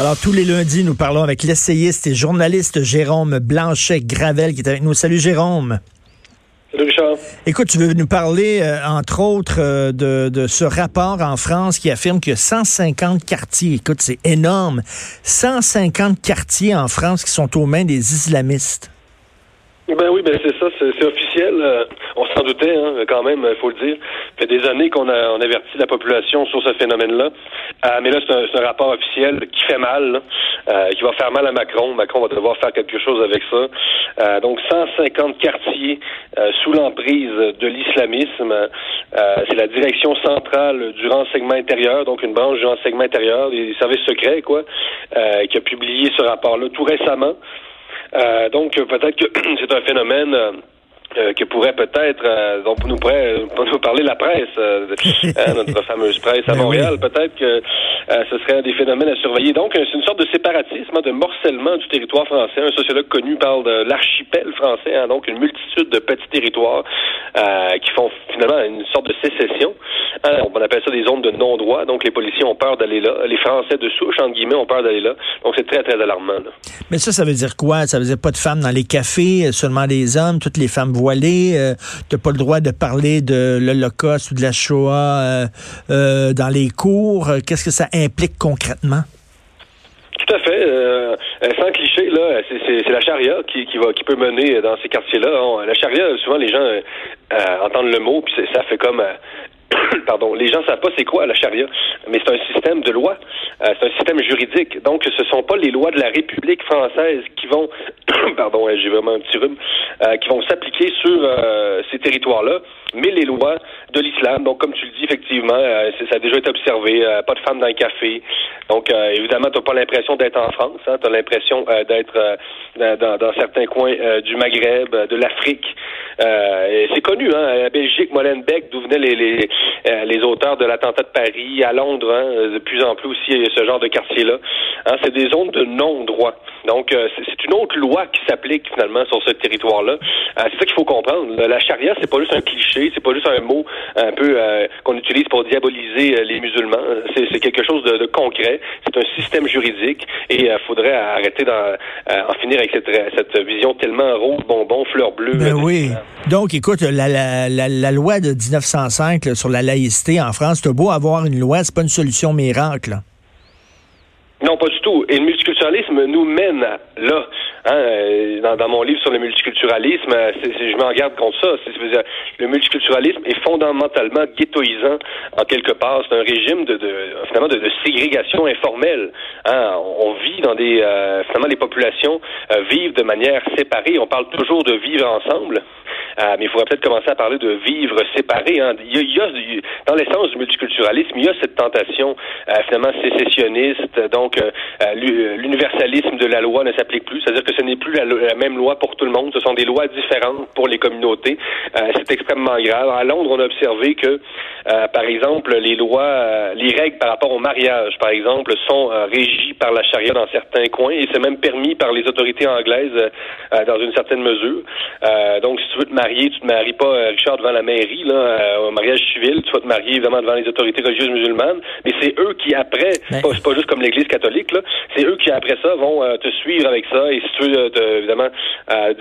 Alors, tous les lundis, nous parlons avec l'essayiste et journaliste Jérôme Blanchet-Gravel qui est avec nous. Salut Jérôme. Salut Richard. Écoute, tu veux nous parler, euh, entre autres, euh, de, de, ce rapport en France qui affirme que 150 quartiers, écoute, c'est énorme, 150 quartiers en France qui sont aux mains des islamistes. Ben oui, ben c'est ça, c'est officiel. Euh, on s'en doutait, hein, quand même, il faut le dire. Fait des années qu'on a on avertit la population sur ce phénomène-là. Euh, mais là, c'est un, un, rapport officiel qui fait mal, euh, qui va faire mal à Macron. Macron va devoir faire quelque chose avec ça. donc, 150 quartiers sous l'emprise de l'islamisme. c'est la direction centrale du renseignement intérieur, donc une branche du renseignement intérieur, des services secrets, quoi, qui a publié ce rapport-là tout récemment. Euh, donc peut-être que c'est un phénomène euh, euh, que pourrait peut-être, euh, dont nous pourrait nous parler la presse, euh, hein, notre fameuse presse à ben Montréal, peut-être que ce serait un des phénomènes à surveiller. Donc, c'est une sorte de séparatisme, hein, de morcellement du territoire français. Un sociologue connu parle de l'archipel français, hein, donc une multitude de petits territoires qui font finalement une sorte de sécession. Hein, on appelle ça des zones de non-droit. Donc, les policiers ont peur d'aller là. Les Français de souche, entre guillemets, ont peur d'aller là. Donc, c'est très, très alarmant. Là. Mais ça, ça veut dire quoi? Ça veut dire pas de femmes dans les cafés, seulement des hommes, toutes les femmes voilées. Euh, tu n'as pas le droit de parler de l'Holocauste ou de la Shoah euh, euh, dans les cours. Qu'est-ce que ça implique concrètement? Tout à fait. Euh, sans cliché, là, c'est la charia qui, va, qui peut mener dans ces quartiers-là. La charia, souvent, les gens entendent le mot, puis ça fait comme pardon, les gens savent pas c'est quoi la charia, mais c'est un système de loi, euh, c'est un système juridique. Donc, ce sont pas les lois de la République française qui vont, pardon, j'ai vraiment un petit rhume, euh, qui vont s'appliquer sur euh, ces territoires-là, mais les lois de l'islam. Donc, comme tu le dis, effectivement, ça a déjà été observé, pas de femmes dans le café. Donc, évidemment, tu n'as pas l'impression d'être en France, hein, tu as l'impression d'être dans, certains coins du Maghreb, de l'Afrique. c'est connu, hein, à Belgique, Molenbeek, d'où venaient les euh, les auteurs de l'attentat de Paris, à Londres, hein, de plus en plus aussi ce genre de quartier-là. Hein, c'est des zones de non-droit. Donc, euh, c'est une autre loi qui s'applique finalement sur ce territoire-là. Euh, c'est ça qu'il faut comprendre. La charia, c'est pas juste un cliché, c'est pas juste un mot un peu qu'on utilise pour diaboliser les musulmans. C'est quelque chose de, concret. C'est un système juridique et il faudrait arrêter d'en en finir avec cette, cette, vision tellement rose, bonbon, fleur bleue. Ben oui. Donc, écoute, la, la, la, la loi de 1905 sur la laïcité en France. C'est beau avoir une loi, c'est pas une solution miracle. Non, pas du tout. Et le multiculturalisme nous mène là. Hein, euh, dans, mon livre sur le multiculturalisme, euh, je m'en garde contre ça. le multiculturalisme est fondamentalement ghettoisant en quelque part. C'est un régime de, de finalement de, ségrégation informelle. Hein, on vit dans des euh, finalement les populations vivent de manière séparée. On parle toujours de vivre ensemble. Euh, mais il faudrait peut-être commencer à parler de vivre séparé. Hein. Il, y a, dans l'essence du multiculturalisme, il y a cette tentation euh, finalement sécessionniste. Donc, euh, l'universalisme de la loi ne s'applique plus. C'est-à-dire que ce n'est plus la, même loi pour tout le monde. Ce sont des lois différentes pour les communautés. C'est extrêmement grave. À Londres, on a observé que, par exemple, les lois, les règles par rapport au mariage, par exemple, sont régies par la charia dans certains coins et c'est même permis par les autorités anglaises dans une certaine mesure. donc, si tu veux tu tu te maries pas, euh, Richard, devant la mairie, là, euh, au mariage civil, tu vas te marier évidemment devant les autorités religieuses musulmanes, mais c'est eux qui après, c'est pas, juste comme l'Église catholique, là, c'est eux qui après ça vont euh, te suivre avec ça, et si tu veux évidemment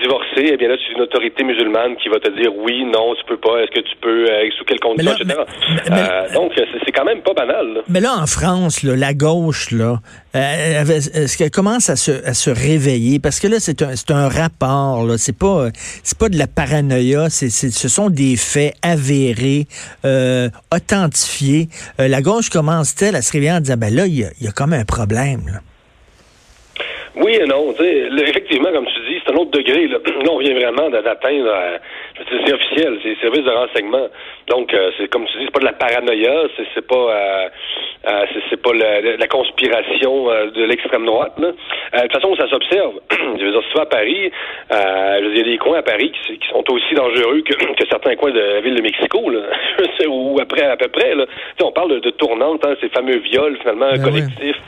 divorcer, eh bien là, c'est une autorité musulmane qui va te dire oui, non, tu peux pas, est-ce que tu peux, sous quelles conditions, etc. donc, c'est quand même pas banal. Mais là, en France, la gauche, là, est-ce qu'elle commence à se, réveiller? Parce que là, c'est un, rapport, c'est pas, pas de la paranoïa ce sont des faits avérés, euh, authentifiés. Euh, la gauche commence-t-elle à se réveiller en disant, ben là, il y a, comme un problème. Oui et non. effectivement, comme tu dis, c'est un autre degré. Là, on vient vraiment d'atteindre, euh, c'est officiel, c'est service de renseignement. Donc, c'est comme tu dis, c'est pas de la paranoïa, c'est pas euh, c'est pas la, conspiration euh, de l'extrême droite. Là. Euh, de toute façon, ça s'observe. je veux dire, si tu vas à Paris, il y a des coins à Paris qui, sont aussi dangereux que, certains coins de la ville de Mexico, là. ou après à peu près. Là. on parle de, tournantes, hein, ces fameux viols finalement ben collectifs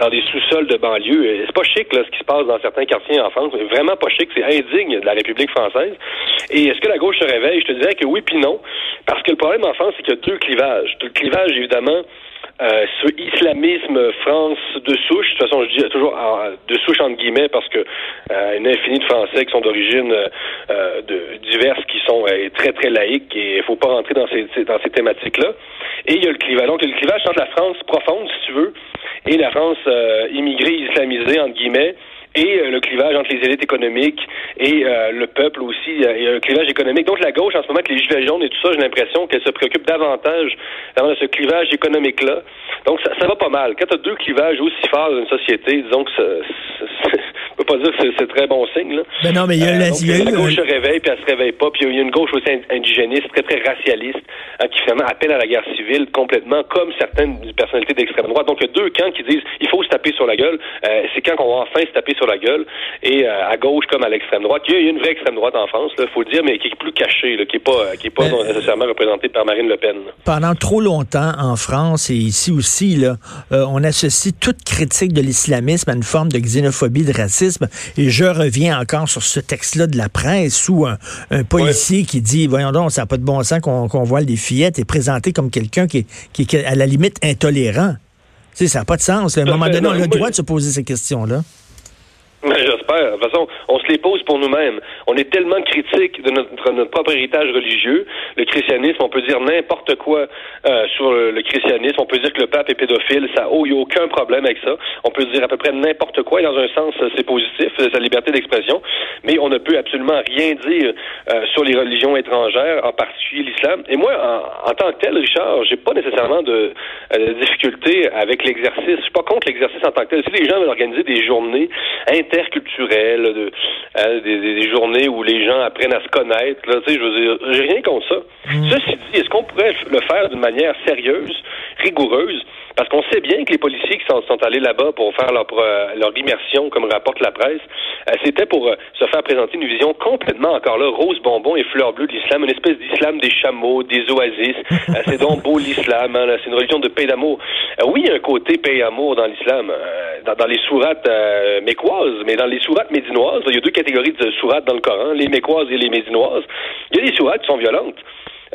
dans des sous-sols de banlieue. C'est pas chic là, ce qui se passe dans certains quartiers en France. Vraiment pas chic. C'est indigne de la République française. Et est-ce que la gauche se réveille? Je te dirais que oui puis non. Parce que le problème en France, c'est qu'il y a deux clivages. Le clivage, évidemment, euh, ce islamisme France de souche. De toute façon, je dis toujours de souche entre guillemets parce que euh, une infinie de Français qui sont d'origine euh, diverses, qui sont très très laïques et il faut pas rentrer dans ces dans ces thématiques-là. Et il y a le clivage. Donc le clivage entre la France profonde, si tu veux, et la France immigrée islamisée entre guillemets et euh, le clivage entre les élites économiques et euh, le peuple aussi. Y a un clivage économique. Donc la gauche, en ce moment, avec les gilets jaunes et tout ça, j'ai l'impression qu'elle se préoccupe davantage de ce clivage économique-là. Donc ça, ça va pas mal. Quand tu as deux clivages aussi forts dans une société, disons que ça, je peux pas dire que c'est très bon signe. Là. Ben non, mais il y a, euh, la, donc, la gauche se réveille puis elle se réveille pas. Puis il y a une gauche aussi indigéniste, très très racialiste, hein, qui finalement appelle à la guerre civile complètement, comme certaines personnalités d'extrême droite. Donc il y a deux camps qui disent il faut se taper sur la gueule. Euh, c'est quand qu'on va enfin se taper sur la gueule. Et euh, à gauche comme à l'extrême droite, il y, a, une vraie extrême droite en France, il faut le dire, mais qui est plus cachée, là, qui est pas qui est pas ben, nécessairement représentée par Marine Le Pen. Pendant trop longtemps en France et ici aussi, là, on associe toute critique de l'islamisme à une forme de xénophobie, de racisme. Et je reviens encore sur ce texte-là de la presse où un, policier qui dit, voyons donc, ça n'a pas de bon sens qu'on voile des fillettes est présenté comme quelqu'un qui, qui, est à la limite intolérant. Tu sais, ça n'a pas de sens. À un moment donné, on a le droit de se poser ces questions-là. J'espère. De toute façon, on se les pose pour nous-mêmes. On est tellement critique de notre, notre, propre héritage religieux. Le christianisme, on peut dire n'importe quoi euh, sur le, christianisme. On peut dire que le pape est pédophile. Ça, oh, il n'y a aucun problème avec ça. On peut dire à peu près n'importe quoi. Et dans un sens, c'est positif, c'est sa liberté d'expression. Mais on ne peut absolument rien dire euh, sur les religions étrangères, en particulier l'islam. Et moi, en, tant que tel, Richard, j'ai pas nécessairement de, euh, difficulté avec l'exercice. Je suis pas contre l'exercice en tant que tel. Si les gens veulent organiser des journées interculturelles, de, euh, des, journées où les gens apprennent à se connaître. Là, je veux dire, j'ai rien contre ça. Mm. Ceci dit, est-ce qu'on pourrait le faire d'une manière sérieuse, rigoureuse? Parce qu'on sait bien que les policiers qui sont, allés là-bas pour faire leur, euh, leur immersion, comme rapporte la presse, euh, c'était pour se faire présenter une vision complètement, encore là, rose bonbon et fleur bleue de l'islam, une espèce d'islam des chameaux, des oasis. c'est donc beau l'islam, hein, c'est une religion de paix d'amour. oui, il y a un côté paix d'amour dans l'islam, dans, dans, les sourates mécoises, mais dans les sourates médinoises, il y a deux catégories de sourates dans le Coran, les mécoises et les médinoises. Il y a des sourates qui sont violentes.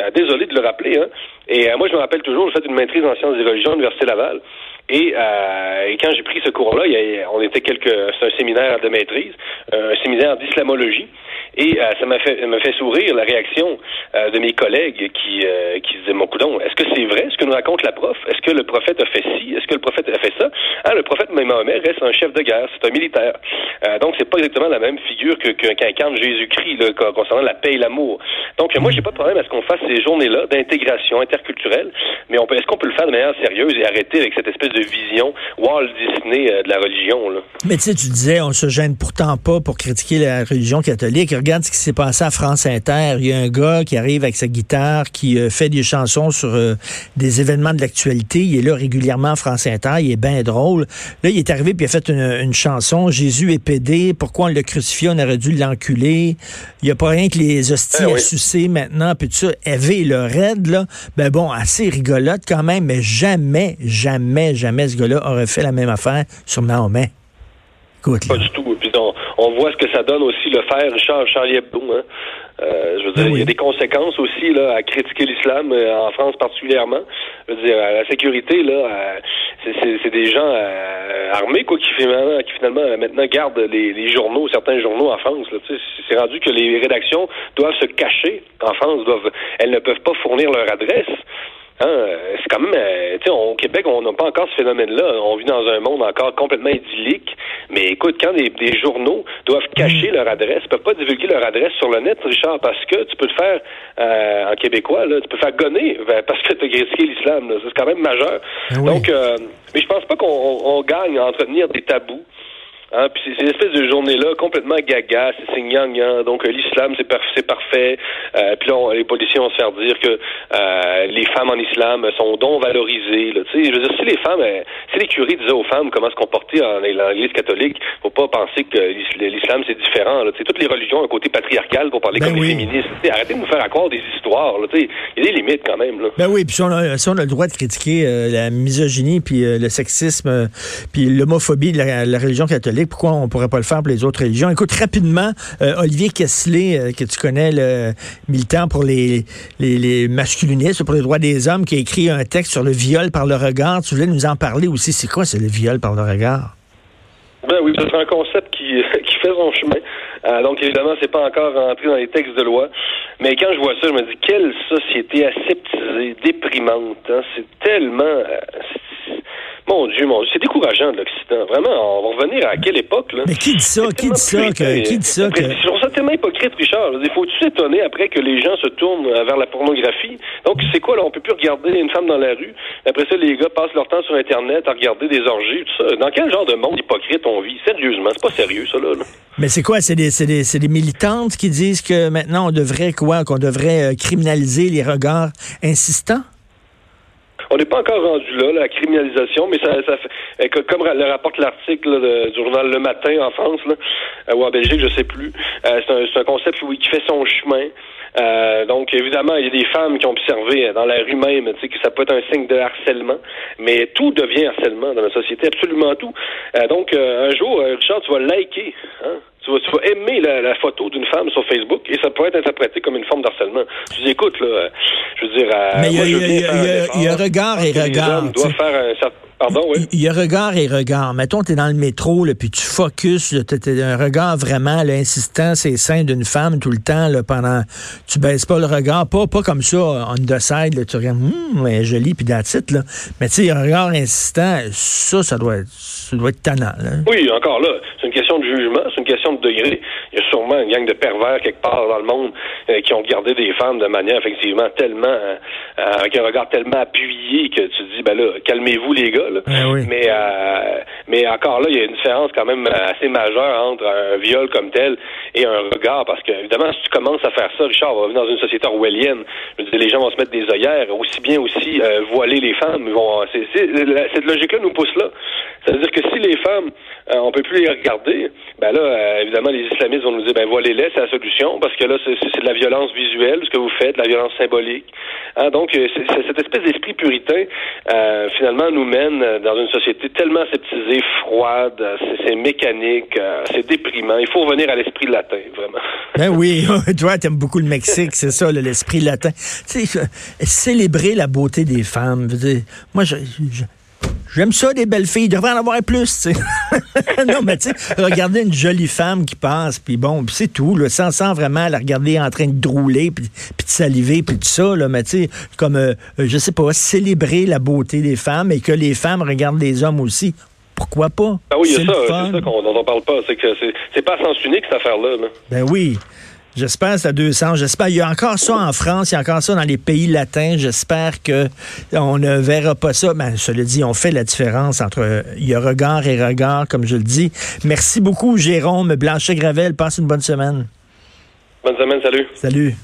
Euh, désolé de le rappeler. Hein. Et euh, moi, je me rappelle toujours, j'ai fait une maîtrise en sciences des religions à l'Université Laval. Et, euh, et, quand j'ai pris ce cours-là, on était quelques, c'est un séminaire de maîtrise, un séminaire d'islamologie. Et euh, ça m'a fait, m'a fait sourire la réaction euh, de mes collègues qui, euh, qui disaient, mon coudon, est-ce que c'est vrai ce que nous raconte la prof? Est-ce que le prophète a fait ci? Est-ce que le prophète a fait ça? Ah, le prophète Mahomet reste un chef de guerre, c'est un militaire. donc, c'est pas exactement la même figure que, qu'incarne Jésus-Christ concernant la paix et l'amour. Donc, moi, j'ai pas de problème à ce qu'on fasse ces journées-là d'intégration interculturelle, mais on peut, est-ce qu'on peut le faire de manière sérieuse et arrêter avec cette espèce de vision Walt Disney de la religion? Là? Mais tu sais, tu disais, on se gêne pourtant pas pour critiquer la religion catholique regarde ce qui s'est passé à France Inter. Il y a un gars qui arrive avec sa guitare, qui euh, fait des chansons sur euh, des événements de l'actualité. Il est là régulièrement à France Inter. Il est bien drôle. Là, il est arrivé puis il a fait une, chanson. Jésus est pédé. Pourquoi on l'a crucifié? On aurait dû l'enculer. Il n'y a pas rien que les hosties eh à sucer maintenant. Puis tout ça. Eve le raid, là. Ben bon, assez rigolote quand même. Mais jamais, jamais, jamais ce gars-là aurait fait la même affaire sur Mahomet. Écoute, pas du tout. Puis on voit ce que ça donne aussi le faire Richard Charlie Hebdo. Hein. Euh, je veux dire, il y a des conséquences aussi là à critiquer l'islam euh, en France particulièrement. Je veux dire, la sécurité là, euh, c'est des gens armés quoi qui finalement, qui finalement maintenant gardent les, journaux, certains journaux en France. C'est rendu que les rédactions doivent se cacher en France, doivent, elles ne peuvent pas fournir leur adresse. Hein, c'est quand même, euh, tu sais, au Québec, on n'a pas encore ce phénomène-là. On vit dans un monde encore complètement idyllique. Mais écoute, quand des, journaux doivent cacher mm. leur adresse, peuvent pas divulguer leur adresse sur le net, Richard, parce que tu peux le faire euh, en québécois, là, tu peux faire gonner ben, parce que tu as critiqué l'islam. C'est quand même majeur. Ah Donc, euh, mais je pense pas qu'on gagne à entretenir des tabous. Hein, puis c'est une espèce de journée-là complètement gaga, c'est gnangnan. Donc euh, l'islam, c'est c'est parfait. Euh, puis là, les policiers vont se faire dire que euh, les femmes en islam sont donc valorisées. Là, je veux dire, si les femmes, euh, si les curés disaient aux femmes comment se comporter en, l'Église catholique, faut pas penser que l'islam c'est différent. Là, toutes les religions ont un côté patriarcal pour parler ben comme les féministes. arrêtez de nous faire croire des histoires. Il y a des limites quand même. Là. Ben oui, puis si on, a, si on a le droit de critiquer la misogynie, puis le sexisme, puis l'homophobie de la religion catholique pourquoi on pourrait pas le faire pour les autres religions? Écoute, rapidement, euh, Olivier Kessler, euh, que tu connais, le militant pour les, masculinistes, pour les droits des hommes, qui a écrit un texte sur le viol par le regard. Tu voulais nous en parler aussi. C'est quoi, c'est le viol par le regard? Ben oui, c'est un concept qui, qui fait son chemin. Euh, donc évidemment, c'est pas encore rentré dans les textes de loi. Mais quand je vois ça, je me dis quelle société aseptisée, déprimante. Hein? C'est tellement mon Dieu, mon Dieu, c'est décourageant de l'Occident. Vraiment, on va revenir à quelle époque, là? Mais qui dit ça? Qui dit ça? Que, qui dit ça? Que... Je trouve ça tellement hypocrite, Richard. Il faut-tu s'étonner après que les gens se tournent vers la pornographie? Donc, c'est quoi, là? On peut plus regarder une femme dans la rue. Après ça, les gars passent leur temps sur Internet à regarder des orgies, tout ça. Dans quel genre de monde hypocrite on vit? Sérieusement, c'est pas sérieux, ça, là. Mais c'est quoi? C'est des, des, des, militantes qui disent que maintenant, on devrait quoi? Qu'on devrait euh, criminaliser les regards insistants? On n'est pas encore rendu là, la criminalisation, mais ça, ça fait, comme le rapporte l'article du journal Le Matin en France, là, euh, ou en Belgique, je sais plus. Euh, c'est un, un, concept qui fait son chemin. Euh, donc, évidemment, il y a des femmes qui ont observé dans la rue même que ça peut être un signe de harcèlement, mais tout devient harcèlement dans la société, absolument tout. Donc, un jour, Richard, tu vas liker, hein, tu vas, tu vas aimer la, la photo d'une femme sur Facebook et ça peut être interprété comme une forme d'harcèlement. Tu dis, écoute, là, je veux dire... mais il y, y, y, a regard et regard. doit faire un certain il y a regard et regard. Mettons, tu es dans le métro, là, puis tu focuses, tu un regard vraiment là, insistant, c'est sein d'une femme tout le temps, là, pendant. Tu baisses pas le regard, pas, pas comme ça, on the side, là, tu regardes, hum, elle est jolie, puis titre, là. Mais tu sais, un regard insistant, ça, ça doit être, ça doit être tannant, là. Oui, encore là, c'est une question de jugement, c'est une question de degré. Il y a sûrement une gang de pervers quelque part dans le monde euh, qui ont regardé des femmes de manière, effectivement, tellement, euh, avec un regard tellement appuyé que tu dis, ben là, calmez-vous, les gars, eh mais, euh, mais encore là, il y a une différence quand même assez majeure entre un viol comme tel et un regard, parce que évidemment, si tu commences à faire ça, Richard, on va venir dans une société orwellienne. Je veux dire, les gens vont se mettre des œillères, aussi bien aussi euh, voiler les femmes. Vont, c'est, cette logique-là nous pousse là. C'est-à-dire que si les femmes, euh, on peut plus les regarder, ben là, euh, évidemment, les islamistes vont nous dire, ben voilez-les, c'est la solution, parce que là, c'est, de la violence visuelle, ce que vous faites, de la violence symbolique. Hein, donc, c'est, cette espèce d'esprit puritain, finalement, nous mène dans une société tellement aseptisée, froide, c'est, mécanique, c'est déprimant. Il faut revenir à l'esprit de la vraiment. Ben oui, toi, t'aimes beaucoup le Mexique, c'est ça, l'esprit latin. Tu sais, célébrer la beauté des femmes. moi, je, J'aime ça, des belles filles. Il devrait en avoir plus, tu sais. non, mais tu sais, regarder une jolie femme qui passe, puis bon, c'est tout, là, sans, sans vraiment la regarder en train de drouler, puis, de saliver, puis tout ça, là, mais tu sais, comme, euh, je sais pas, célébrer la beauté des femmes et que les femmes regardent les hommes aussi. Pourquoi pas? Ah oui, il y a ça, c'est ça qu'on, dont on parle pas. C'est que c'est, pas à sens unique, cette affaire-là. Ben oui. J'espère c'est à deux sens. J'espère. Il y a encore ça en France, il y a encore ça dans les pays latins. J'espère que on ne verra pas ça. Mais ben, cela dit, on fait la différence entre il y a regard et regard, comme je le dis. Merci beaucoup, Jérôme Blanchet-Gravel. Passe une bonne semaine. Bonne semaine, salut. Salut.